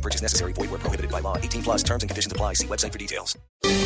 No purchase necessary. Void where prohibited by law. 18 plus terms and conditions apply. See website for details.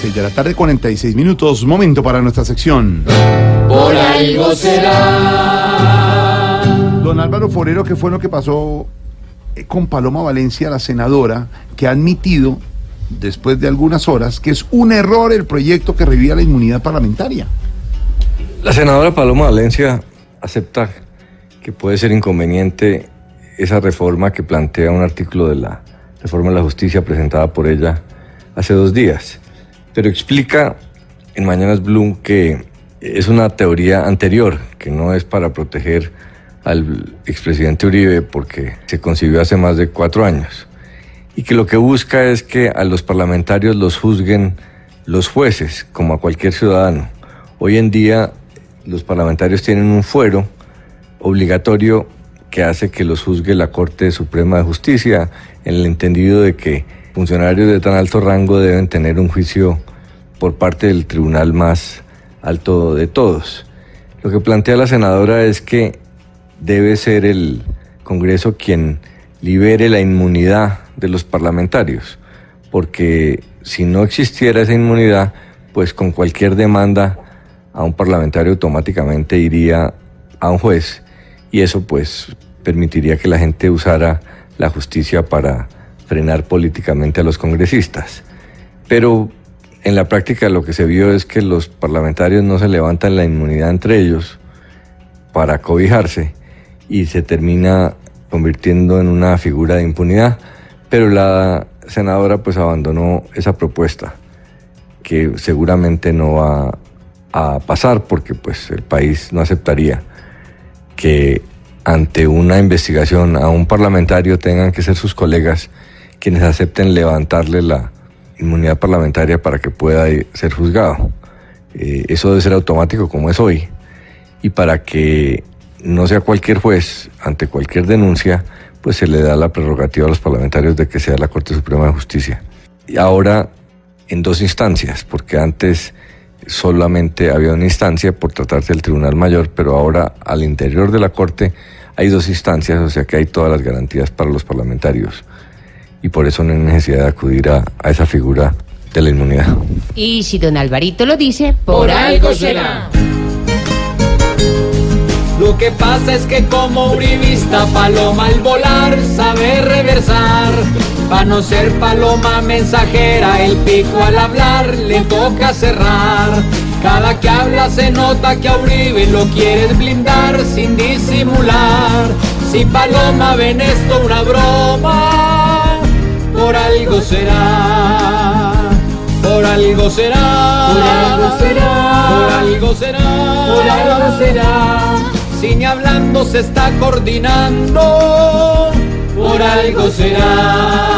6 de la tarde, 46 minutos. Momento para nuestra sección. Por algo será. Don Álvaro Forero, ¿qué fue lo que pasó eh, con Paloma Valencia, la senadora, que ha admitido, después de algunas horas, que es un error el proyecto que revía la inmunidad parlamentaria? La senadora Paloma Valencia acepta que puede ser inconveniente esa reforma que plantea un artículo de la reforma de la justicia presentada por ella hace dos días, pero explica en Mañanas Bloom que es una teoría anterior, que no es para proteger al expresidente Uribe porque se concibió hace más de cuatro años, y que lo que busca es que a los parlamentarios los juzguen los jueces, como a cualquier ciudadano. Hoy en día los parlamentarios tienen un fuero obligatorio que hace que los juzgue la Corte Suprema de Justicia, en el entendido de que funcionarios de tan alto rango deben tener un juicio por parte del tribunal más alto de todos. Lo que plantea la senadora es que debe ser el Congreso quien libere la inmunidad de los parlamentarios, porque si no existiera esa inmunidad, pues con cualquier demanda a un parlamentario automáticamente iría a un juez y eso pues permitiría que la gente usara la justicia para frenar políticamente a los congresistas. Pero en la práctica lo que se vio es que los parlamentarios no se levantan la inmunidad entre ellos para cobijarse y se termina convirtiendo en una figura de impunidad. Pero la senadora pues abandonó esa propuesta que seguramente no va a pasar porque pues el país no aceptaría que ante una investigación a un parlamentario tengan que ser sus colegas quienes acepten levantarle la inmunidad parlamentaria para que pueda ser juzgado. Eh, eso debe ser automático como es hoy. Y para que no sea cualquier juez ante cualquier denuncia, pues se le da la prerrogativa a los parlamentarios de que sea la Corte Suprema de Justicia. Y ahora en dos instancias, porque antes solamente había una instancia por tratarse del Tribunal Mayor, pero ahora al interior de la Corte hay dos instancias, o sea que hay todas las garantías para los parlamentarios. Y por eso no hay necesidad de acudir a, a esa figura de la inmunidad. Y si don Alvarito lo dice, Por algo será. Lo que pasa es que como uribista paloma al volar sabe reversar. Pa' no ser paloma mensajera, el pico al hablar le toca cerrar. Cada que habla se nota que a Uribe lo quieres blindar sin disimular. Si paloma ven esto una broma, por algo será. Por algo será. Por algo será. Por algo será. por algo será. Si ni hablando se está coordinando, por algo será.